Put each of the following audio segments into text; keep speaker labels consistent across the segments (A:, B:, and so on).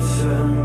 A: Put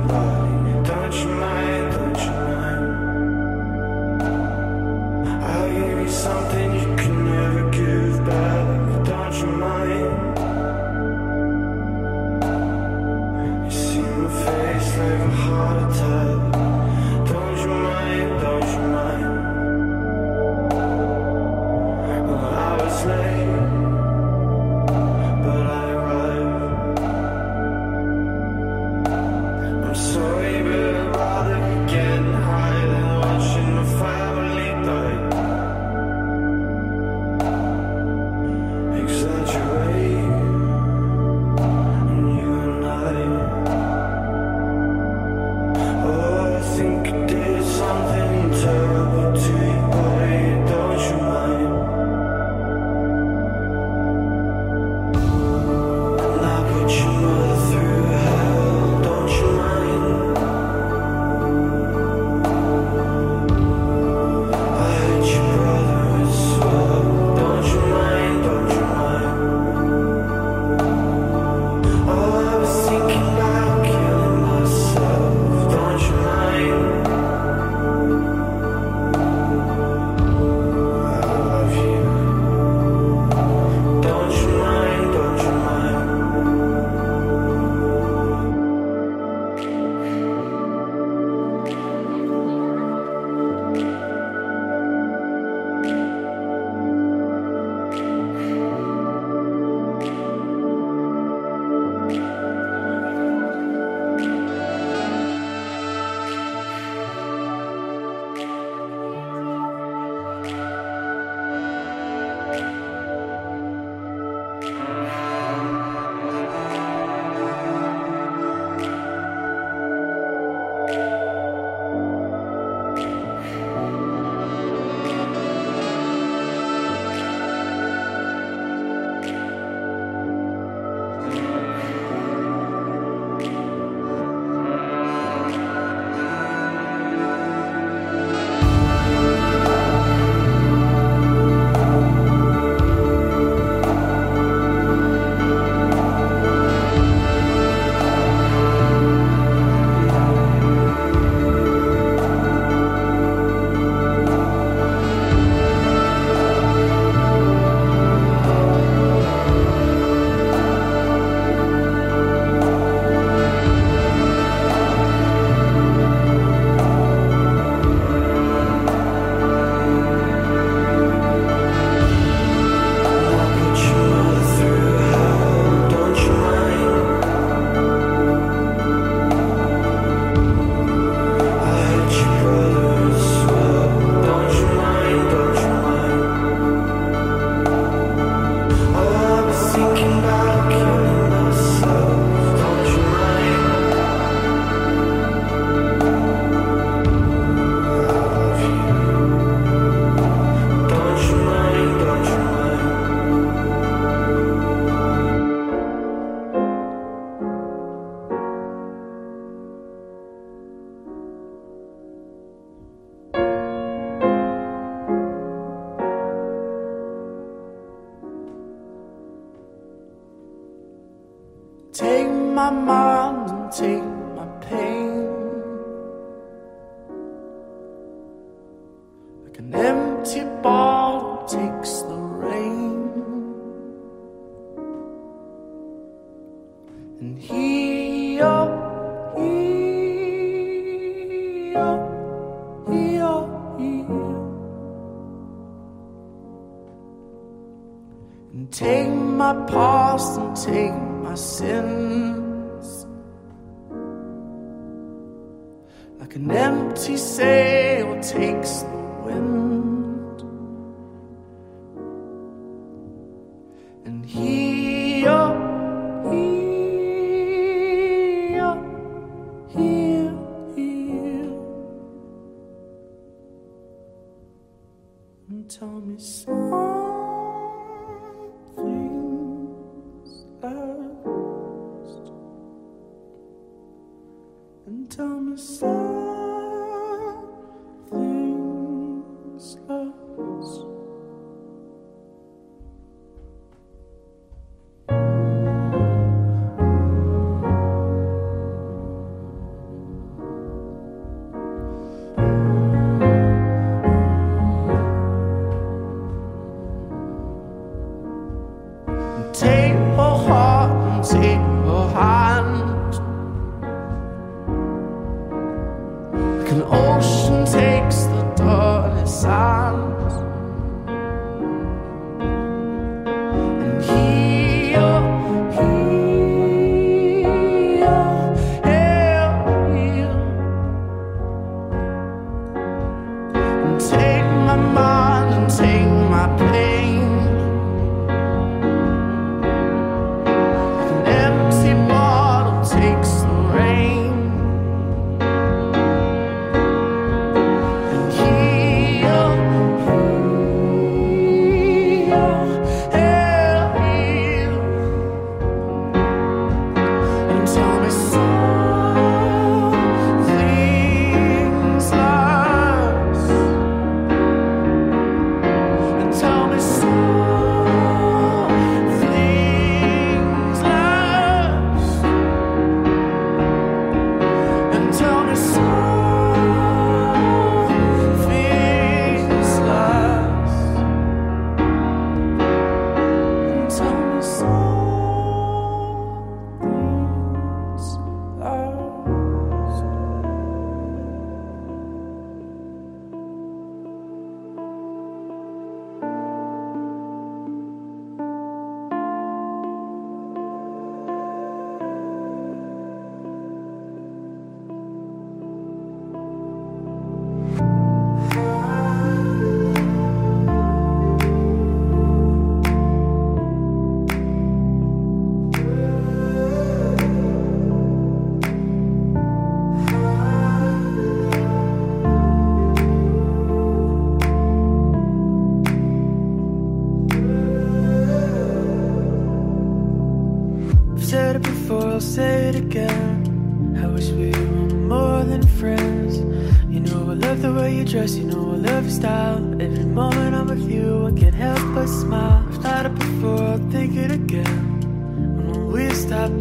B: and he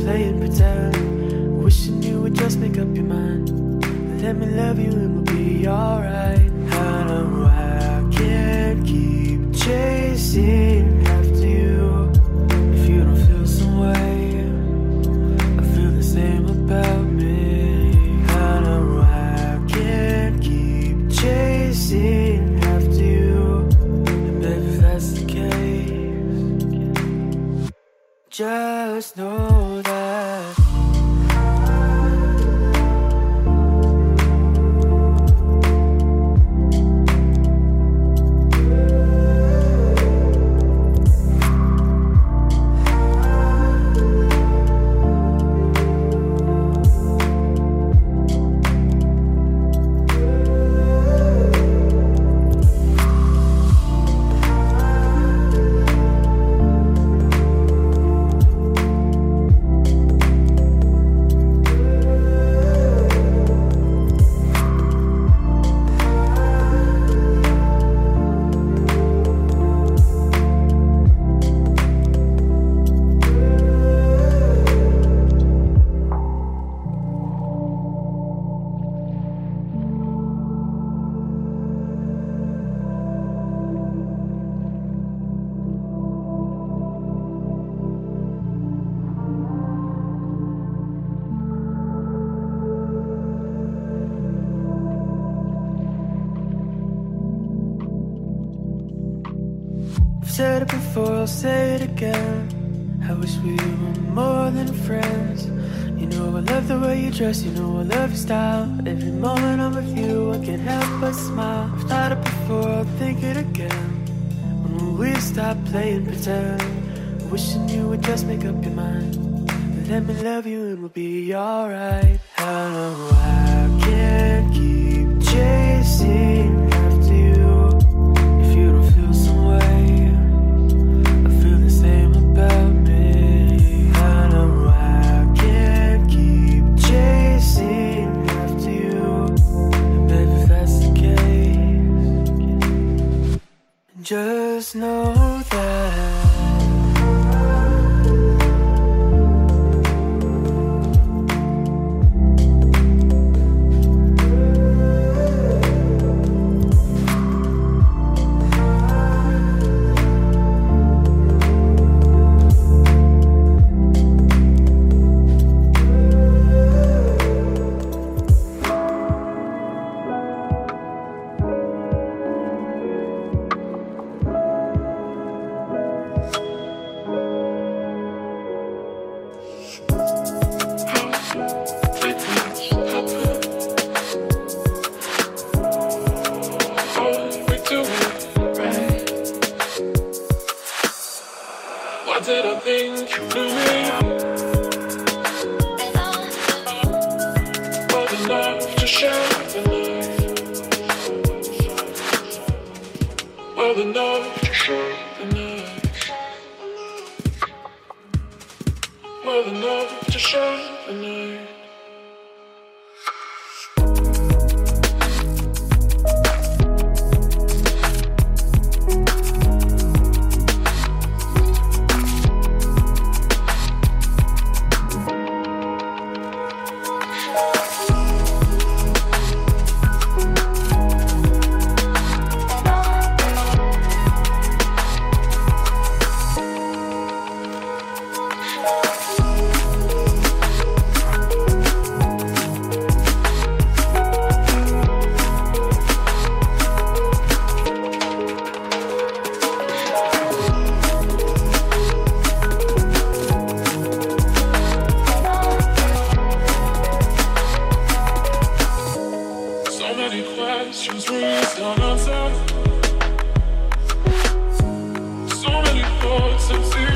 B: playing pretend. Wishing you would just make up your mind. Let me love you and we'll be alright. I know I can't keep chasing after you. If you don't feel some way, I feel the same about me. I know I can't keep chasing after you. And baby, if that's the case, just know.
C: Before, I'll say it again. I wish we were more than friends. You know I love the way you dress, you know I love your style. Every moment I'm with you, I can't help but smile. I've thought it before, I'll think it again. When we stop playing pretend, wishing you would just make up your mind. Let me love you and we'll be alright. I know I
D: many questions raised unanswered. So many thoughts and tears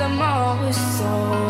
D: the
E: most. So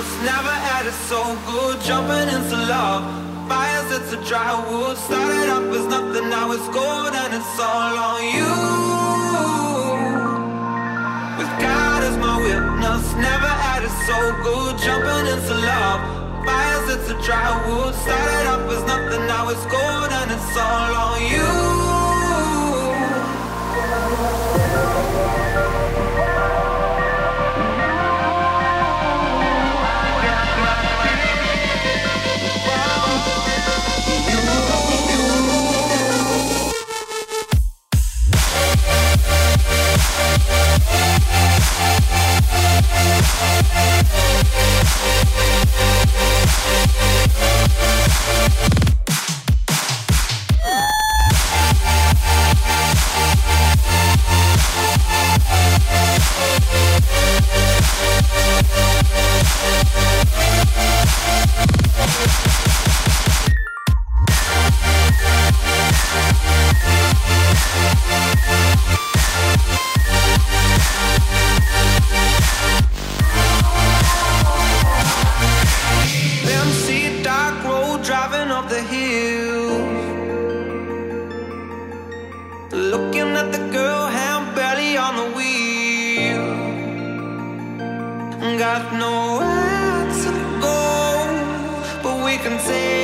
F: else never had it so good Jumping into love. Fires, it's a dry wood. Started up as nothing, now it's gold And it's all on you. With God as my witness Never had it so good Jumping into love. Fires, it's a dry wood. Started up as nothing, now it's gold And it's all on you.
C: Looking at the girl, hand barely on the wheel.
F: Got nowhere to go But we can take